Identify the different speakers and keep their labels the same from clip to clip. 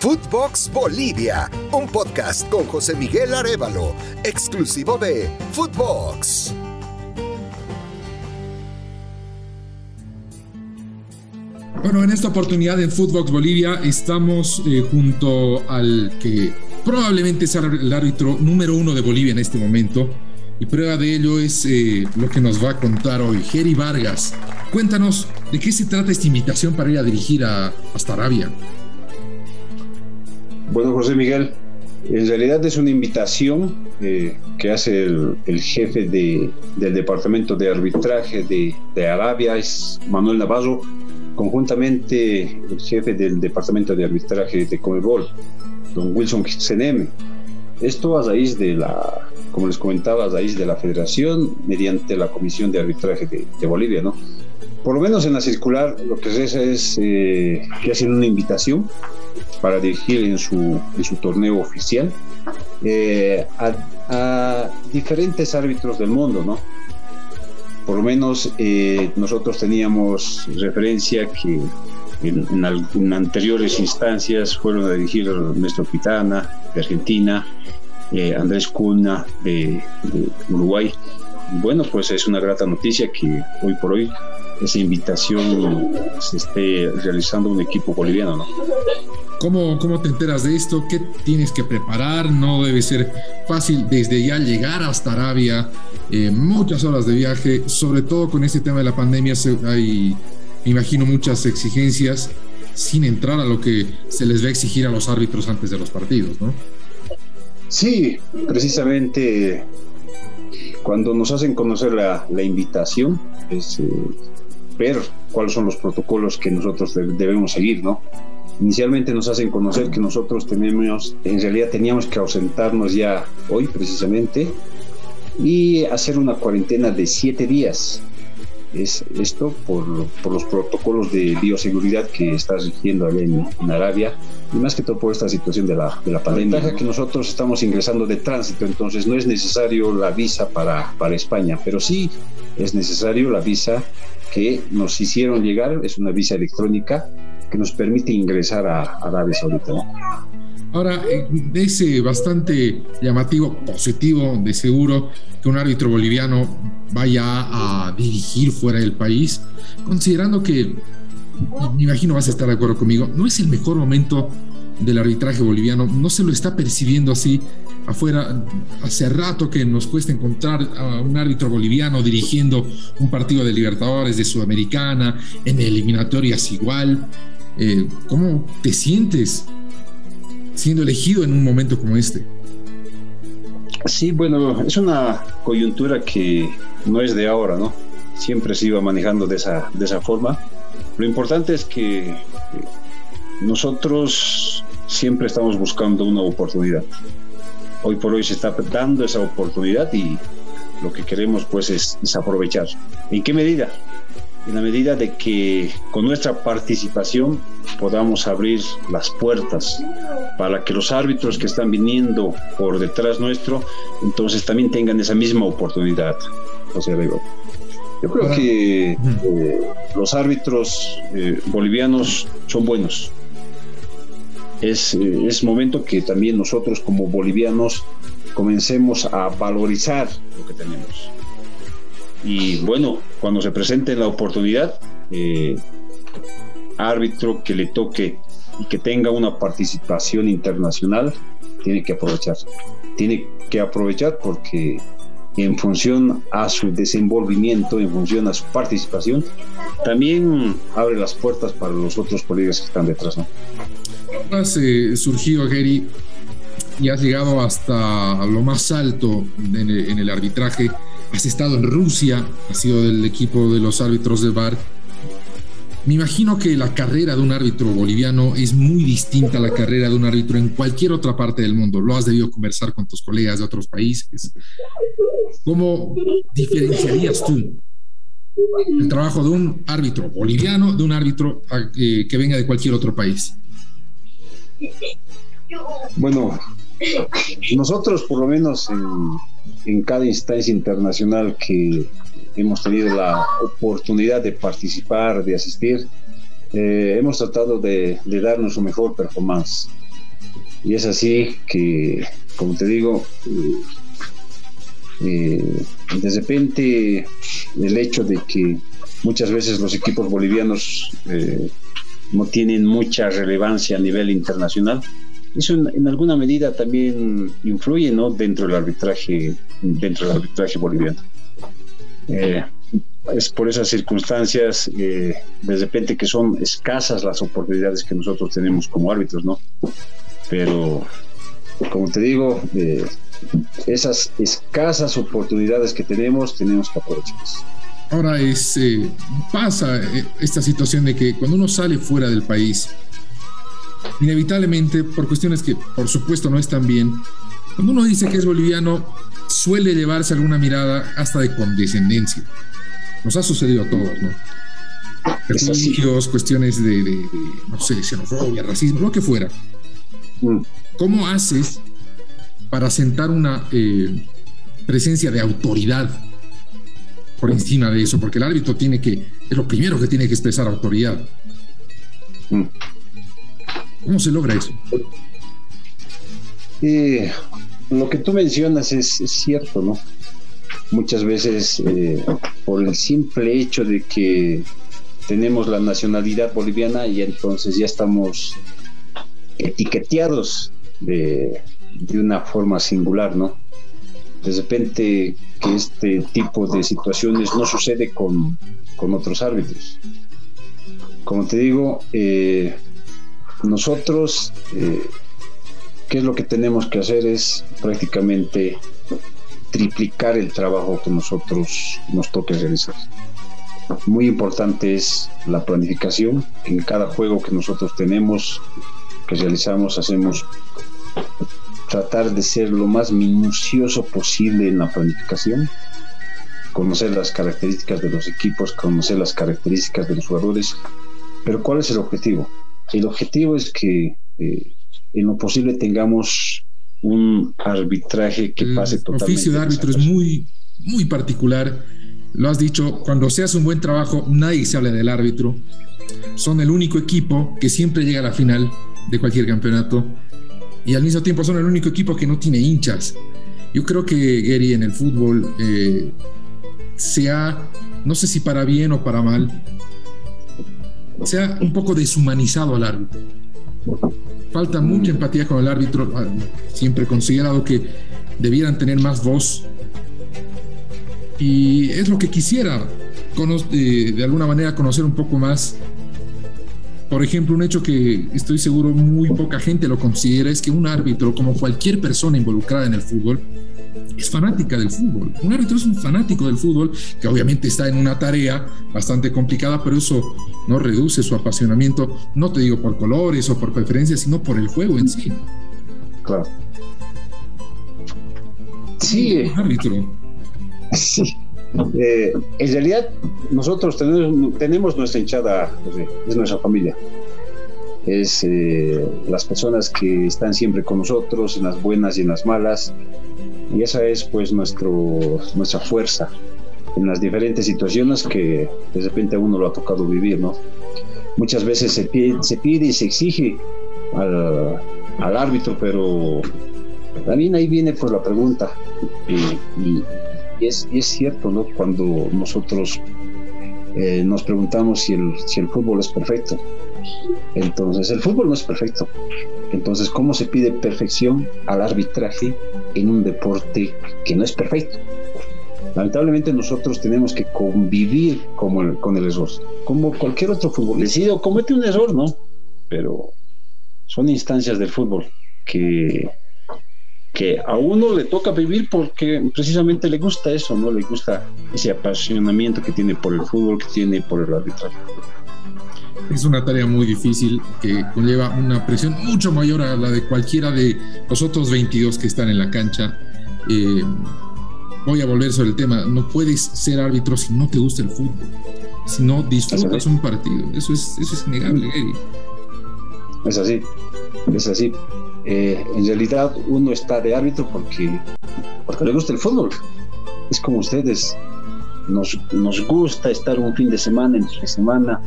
Speaker 1: Footbox Bolivia, un podcast con José Miguel Arevalo, exclusivo de Footbox.
Speaker 2: Bueno, en esta oportunidad en Footbox Bolivia estamos eh, junto al que probablemente sea el árbitro número uno de Bolivia en este momento. Y prueba de ello es eh, lo que nos va a contar hoy Jerry Vargas. Cuéntanos de qué se trata esta invitación para ir a dirigir a, hasta Arabia.
Speaker 3: Bueno, José Miguel, en realidad es una invitación eh, que hace el, jefe del Departamento de Arbitraje de, Arabia, es Manuel Navarro, conjuntamente el jefe del Departamento de Arbitraje de Comebol, don Wilson Senem. Esto a raíz de la, como les comentaba, a raíz de la federación mediante la Comisión de Arbitraje de, Bolivia, ¿no? Por lo menos en la circular lo que se hace es eh, que hacen una invitación para dirigir en su, en su torneo oficial eh, a, diferentes árbitros del mundo, ¿no? Por lo menos eh, nosotros teníamos referencia que en, anteriores instancias fueron a dirigir Néstor Pitana de Argentina, eh, Andrés Cuna de Uruguay. Bueno, pues es una grata noticia que hoy por hoy esa invitación se esté realizando un equipo boliviano, ¿no?
Speaker 2: ¿Cómo, ¿Cómo te enteras de esto? ¿Qué tienes que preparar? No debe ser fácil desde ya llegar hasta Arabia, eh, muchas horas de viaje, sobre todo con este tema de la pandemia hay, me imagino, muchas exigencias sin entrar a lo que se les va a exigir a los árbitros antes de los partidos, ¿no?
Speaker 3: Sí, precisamente cuando nos hacen conocer la, la invitación, es eh, ver cuáles son los protocolos que nosotros debemos seguir, ¿no? Inicialmente nos hacen conocer que nosotros tenemos, en realidad teníamos que ausentarnos ya hoy precisamente y hacer una cuarentena de siete días. Es esto por, por los protocolos de bioseguridad que está rigiendo allá en, Arabia y más que todo por esta situación de la, de la pandemia. La que nosotros estamos ingresando de tránsito, entonces no es necesario la visa para, para España, pero sí es necesario la visa que nos hicieron llegar, es una visa electrónica que nos permite ingresar a, Arabia Saudita.
Speaker 2: Ahora, es eh, bastante llamativo, positivo, de seguro, que un árbitro boliviano vaya a dirigir fuera del país, considerando que, me imagino vas a estar de acuerdo conmigo, no es el mejor momento del arbitraje boliviano, no se lo está percibiendo así afuera. Hace rato que nos cuesta encontrar a un árbitro boliviano dirigiendo un partido de Libertadores, de Sudamericana, en eliminatorias igual. Eh, ¿Cómo te sientes siendo elegido en un momento como este?
Speaker 3: Sí, bueno, es una coyuntura que no es de ahora, ¿no? Siempre se iba manejando de esa, de esa forma. Lo importante es que nosotros siempre estamos buscando una oportunidad. Hoy por hoy se está dando esa oportunidad y lo que queremos pues es, aprovechar. ¿En qué medida? En la medida de que con nuestra participación podamos abrir las puertas para que los árbitros que están viniendo por detrás nuestro, entonces también tengan esa misma oportunidad. O sea, yo creo que eh, los árbitros eh, bolivianos son buenos, es, es momento que también nosotros como bolivianos comencemos a valorizar lo que tenemos. Y bueno, cuando se presente la oportunidad, eh, árbitro que le toque y que tenga una participación internacional, tiene que aprovechar. Tiene que aprovechar porque en función a su desenvolvimiento, en función a su participación, también abre las puertas para los otros colegas que están detrás. ¿no?
Speaker 2: Has eh, surgido, Gary, y has llegado hasta lo más alto en el, arbitraje. Has estado en Rusia, has sido del equipo de los árbitros de VAR. Me imagino que la carrera de un árbitro boliviano es muy distinta a la carrera de un árbitro en cualquier otra parte del mundo. Lo has debido conversar con tus colegas de otros países. ¿Cómo diferenciarías tú el trabajo de un árbitro boliviano de un árbitro eh, que venga de cualquier otro país?
Speaker 3: Bueno, nosotros por lo menos en, cada instancia internacional que hemos tenido la oportunidad de participar, de asistir, eh, hemos tratado de, dar nuestro mejor performance. y es así que, como te digo, eh, de repente el hecho de que muchas veces los equipos bolivianos eh, no tienen mucha relevancia a nivel internacional, eso en, alguna medida también influye ¿no? dentro del arbitraje dentro del arbitraje boliviano eh, es por esas circunstancias de repente que son escasas las oportunidades que nosotros tenemos como árbitros no pero como te digo eh, esas escasas oportunidades que tenemos, tenemos que aprovecharlas.
Speaker 2: Ahora es, eh, pasa eh, esta situación de que cuando uno sale fuera del país, inevitablemente, por cuestiones que por supuesto no están bien, cuando uno dice que es boliviano, suele llevarse alguna mirada hasta de condescendencia. Nos ha sucedido a todos, ¿no? Prejuicios, cuestiones de, no sé, xenofobia, racismo, lo que fuera. Mm. ¿Cómo haces para sentar una eh, presencia de autoridad por encima de eso, porque el árbitro tiene que, es lo primero que tiene que expresar autoridad. Mm. ¿Cómo se logra eso?
Speaker 3: Lo que tú mencionas es, cierto, ¿no? Muchas veces eh, por el simple hecho de que tenemos la nacionalidad boliviana y entonces ya estamos etiqueteados de, de una forma singular, ¿no? De repente que este tipo de situaciones no sucede con, otros árbitros. Como te digo, eh, nosotros, eh, ¿qué es lo que tenemos que hacer? Es prácticamente triplicar el trabajo que nosotros nos toque realizar. Muy importante es la planificación. En cada juego que nosotros tenemos, que realizamos, hacemos tratar de ser lo más minucioso posible en la planificación, conocer las características de los equipos, conocer las características de los jugadores, pero ¿cuál es el objetivo? El objetivo es que eh, en lo posible tengamos un arbitraje que pase totalmente.
Speaker 2: El oficio de árbitro es muy, muy particular. Lo has dicho, cuando se hace un buen trabajo, nadie se habla del árbitro. Son el único equipo que siempre llega a la final de cualquier campeonato y al mismo tiempo son el único equipo que no tiene hinchas. Yo creo que Gary en el fútbol eh, se ha, no sé si para bien o para mal, se ha un poco deshumanizado al árbitro. Falta mucha empatía con el árbitro, ah, siempre considerado que debieran tener más voz. Y es lo que quisiera, eh, de alguna manera, conocer un poco más por ejemplo, un hecho que estoy seguro muy poca gente lo considera es que un árbitro, como cualquier persona involucrada en el fútbol, es fanática del fútbol. Un árbitro es un fanático del fútbol que obviamente está en una tarea bastante complicada, pero eso no reduce su apasionamiento, no te digo por colores o por preferencias, sino por el juego en sí.
Speaker 3: Claro. Sí. Un árbitro. Sí. Eh, en realidad, nosotros tenemos, nuestra hinchada, es nuestra familia. Es eh, las personas que están siempre con nosotros, en las buenas y en las malas. Y esa es pues nuestro, nuestra fuerza en las diferentes situaciones que de repente uno lo ha tocado vivir, ¿no? Muchas veces se pide, se pide y se exige al, al árbitro, pero también ahí viene pues la pregunta y, y es, cierto, ¿no? Cuando nosotros eh, nos preguntamos si el, si el fútbol es perfecto. Entonces, el fútbol no es perfecto. Entonces, ¿cómo se pide perfección al arbitraje en un deporte que no es perfecto? Lamentablemente nosotros tenemos que convivir con con el error, como cualquier otro futbolista. comete un error, ¿no? Pero son instancias del fútbol que que a uno le toca vivir porque precisamente le gusta eso, ¿no? Le gusta ese apasionamiento que tiene por el fútbol, que tiene por el arbitraje.
Speaker 2: Es una tarea muy difícil que conlleva una presión mucho mayor a la de cualquiera de los otros 22 que están en la cancha. Eh, voy a volver sobre el tema. No puedes ser árbitro si no te gusta el fútbol, si no disfrutas un partido. Eso es, eso es innegable, Eddie.
Speaker 3: Es así, es así. Eh, en realidad uno está de árbitro porque, porque le gusta el fútbol. Es como ustedes, nos, nos gusta estar un fin de semana, entre semana,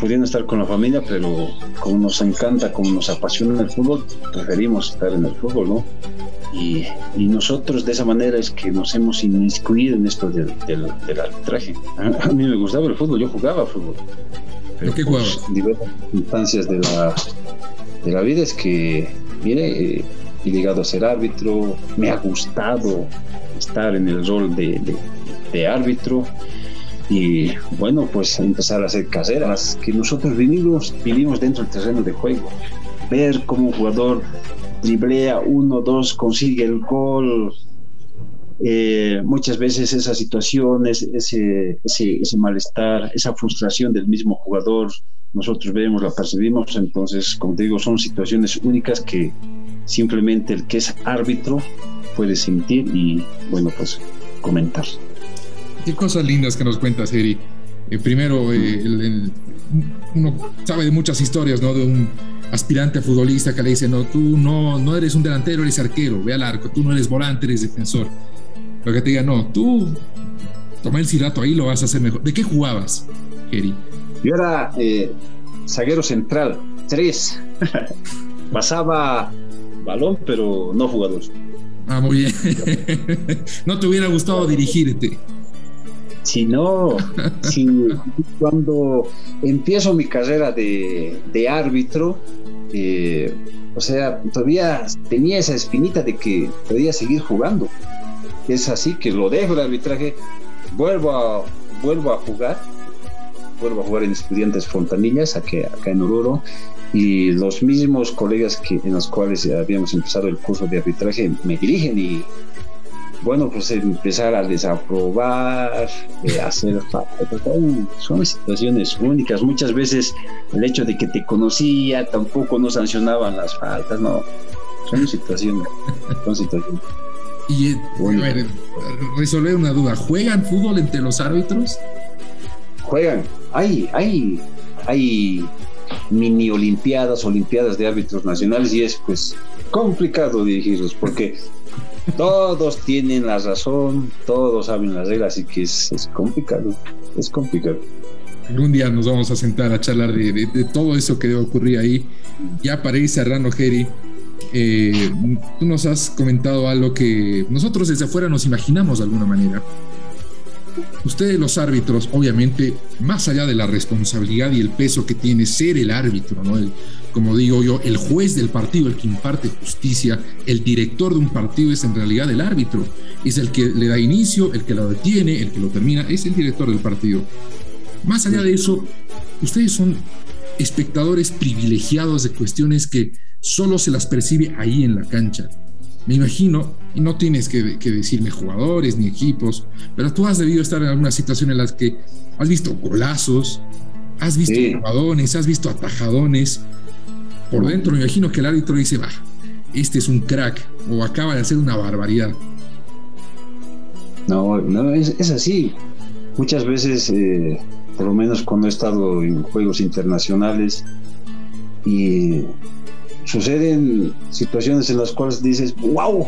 Speaker 3: pudiendo estar con la familia, pero como nos encanta, como nos apasiona el fútbol, preferimos estar en el fútbol, ¿no? Y, nosotros de esa manera es que nos hemos inmiscuido en esto del, arbitraje. A, mí me gustaba el fútbol, yo jugaba fútbol.
Speaker 2: Pero qué jugabas?
Speaker 3: diversas instancias de la, de la vida es que, mire, eh, he llegado a ser árbitro, me ha gustado estar en el rol de, de árbitro y bueno, pues empezar a hacer caseras, que nosotros vivimos, vivimos dentro del terreno de juego, ver cómo un jugador driblea uno, dos, consigue el gol, eh, muchas veces esas situaciones, ese, ese, ese, malestar, esa frustración del mismo jugador, nosotros vemos, la percibimos, entonces, como te digo, son situaciones únicas que simplemente el que es árbitro puede sentir y, bueno, pues comentar.
Speaker 2: Qué cosas lindas que nos cuentas, Eri. Eh, primero, eh, uno sabe de muchas historias, ¿no? De un aspirante a futbolista que le dice, no, tú no, no eres un delantero, eres arquero, ve al arco, tú no eres volante, eres defensor. Lo que te diga, no, tú toma el cirato ahí, lo vas a hacer mejor. ¿De qué jugabas, Eri?
Speaker 3: Yo era eh, zaguero central, tres. Pasaba balón, pero no jugador.
Speaker 2: Ah, muy bien. no te hubiera gustado dirigirte.
Speaker 3: Si no, si cuando empiezo mi carrera de, árbitro, eh, o sea, todavía tenía esa espinita de que podía seguir jugando. Es así que lo dejo el arbitraje, vuelvo a, vuelvo a jugar, vuelvo a jugar en Estudiantes Fontanillas, acá, acá en Oruro, y los mismos colegas que, en los cuales habíamos empezado el curso de arbitraje me dirigen y bueno, pues empezar a desaprobar, eh, hacer son, son, situaciones únicas. Muchas veces el hecho de que te conocía tampoco no sancionaban las faltas, no. Son situaciones, son situaciones.
Speaker 2: Y bueno. a ver, resolver una duda, ¿juegan fútbol entre los árbitros?
Speaker 3: Juegan, hay, hay, hay mini olimpiadas, olimpiadas de árbitros nacionales y es pues complicado dirigirlos porque todos tienen la razón, todos saben las reglas, así que es, complicado, es complicado.
Speaker 2: Algún día nos vamos a sentar a charlar de, todo eso que debe ocurrir ahí. Ya para ir cerrando, Jerry, eh, tú nos has comentado algo que nosotros desde afuera nos imaginamos de alguna manera. Ustedes los árbitros, obviamente, más allá de la responsabilidad y el peso que tiene ser el árbitro, ¿no? como digo yo, el juez del partido, el que imparte justicia, el director de un partido es en realidad el árbitro. Es el que le da inicio, el que lo detiene, el que lo termina, es el director del partido. Más allá de eso, ustedes son espectadores privilegiados de cuestiones que solo se las percibe ahí en la cancha. Me imagino, y no tienes que, decirme jugadores ni equipos, pero tú has debido estar en alguna situación en las que has visto golazos, has visto jugadores, has visto atajadones, por dentro me imagino que el árbitro dice, va, este es un crack o acaba de hacer una barbaridad.
Speaker 3: No, no, es, así. Muchas veces, eh, por lo menos cuando he estado en juegos internacionales, y suceden situaciones en las cuales dices, wow,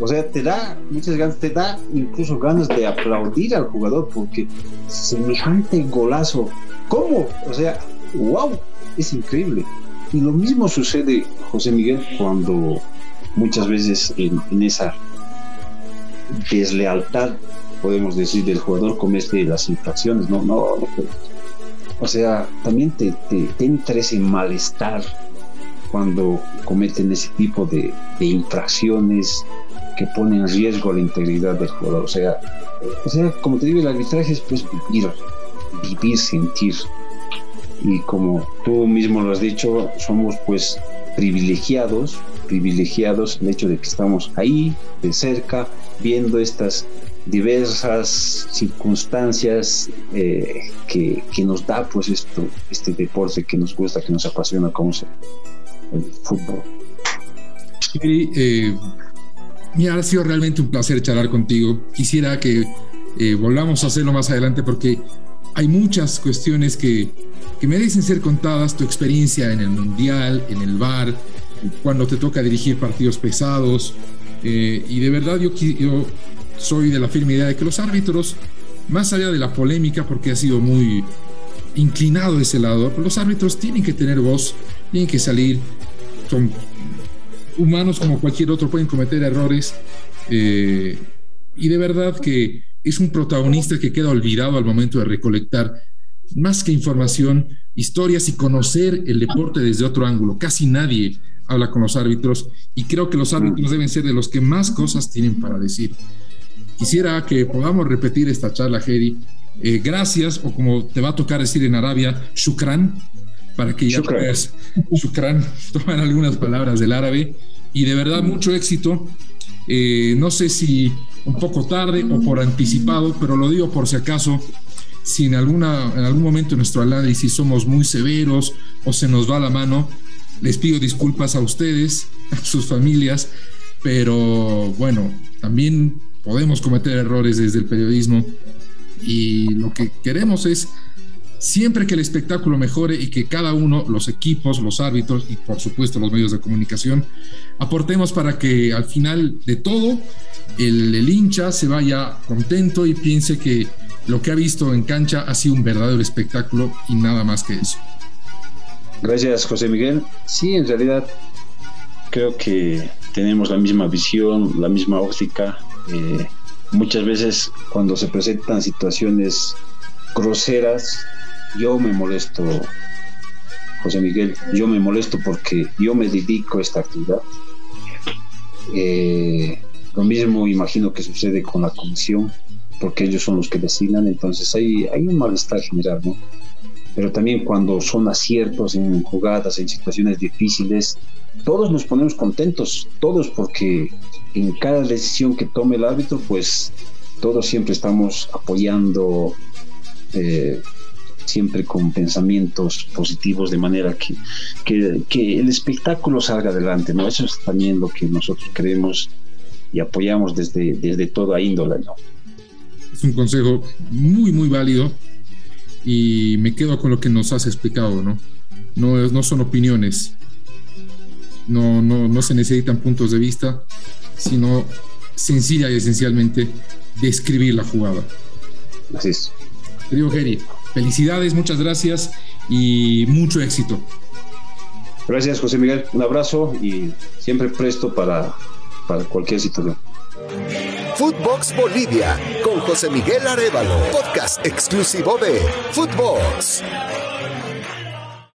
Speaker 3: o sea, te da muchas ganas, te da incluso ganas de aplaudir al jugador porque semejante golazo, ¿cómo? O sea, wow, es increíble. Y lo mismo sucede, José Miguel, cuando muchas veces en, esa deslealtad, podemos decir, del jugador comete las infracciones, no, no, o sea, también te, entra ese malestar cuando cometen ese tipo de, infracciones que ponen en riesgo la integridad del jugador. O sea, o sea, como te digo, el arbitraje es pues vivir, vivir, sentir y como tú mismo lo has dicho, somos pues privilegiados, privilegiados el hecho de que estamos ahí de cerca viendo estas diversas circunstancias eh, que, nos da pues esto, este deporte que nos gusta, que nos apasiona como el fútbol.
Speaker 2: Sí, eh, ha sido realmente un placer charlar contigo. Quisiera que eh, volvamos a hacerlo más adelante porque hay muchas cuestiones que, que merecen ser contadas, tu experiencia en el Mundial, en el bar, cuando te toca dirigir partidos pesados. Eh, y de verdad yo, yo soy de la firme idea de que los árbitros, más allá de la polémica, porque ha sido muy, inclinado ese lado. Los árbitros tienen que tener voz, tienen que salir, son humanos como cualquier otro, pueden cometer errores. Eh, y de verdad que es un protagonista que queda olvidado al momento de recolectar más que información, historias y conocer el deporte desde otro ángulo. Casi nadie habla con los árbitros y creo que los árbitros deben ser de los que más cosas tienen para decir. Quisiera que podamos repetir esta charla, Jerry. Eh, gracias, o como te va a tocar decir en Arabia, shukran, para que ya shukran. puedas, shukran, toman algunas palabras del árabe. Y de verdad, mucho éxito. Eh, no sé si un poco tarde o por anticipado, pero lo digo por si acaso, si en, alguna, en algún momento en nuestro análisis somos muy severos o se nos va la mano, les pido disculpas a ustedes, a sus familias, pero bueno, también podemos cometer errores desde el periodismo y lo que queremos es siempre que el espectáculo mejore y que cada uno, los equipos, los árbitros y por supuesto los medios de comunicación, aportemos para que al final de todo el, hincha se vaya contento y piense que lo que ha visto en cancha ha sido un verdadero espectáculo y nada más que eso.
Speaker 3: Gracias, José Miguel. Sí, en realidad creo que tenemos la misma visión, la misma óptica. Eh, muchas veces cuando se presentan situaciones groseras, yo me molesto, José Miguel, yo me molesto porque yo me dedico a esta actividad. Eh, lo mismo imagino que sucede con la comisión, porque ellos son los que designan, entonces hay, hay un malestar general, ¿no? Pero también cuando son aciertos en jugadas, en situaciones difíciles, todos nos ponemos contentos, todos porque en cada decisión que tome el árbitro, pues todos siempre estamos apoyando, eh, siempre con pensamientos positivos, de manera que, que, que, el espectáculo salga adelante, ¿no? Eso es también lo que nosotros queremos y apoyamos desde, desde toda índole, ¿no?
Speaker 2: Es un consejo muy, muy válido y me quedo con lo que nos has explicado, ¿no? No, no son opiniones, no, no, no se necesitan puntos de vista, sino sencilla y esencialmente describir la jugada.
Speaker 3: Así es.
Speaker 2: Querido Geri, felicidades, muchas gracias y mucho éxito.
Speaker 3: Gracias, José Miguel. Un abrazo y siempre presto para, para cualquier situación.
Speaker 1: Footbox Bolivia con José Miguel Arevalo, podcast exclusivo de Footbox.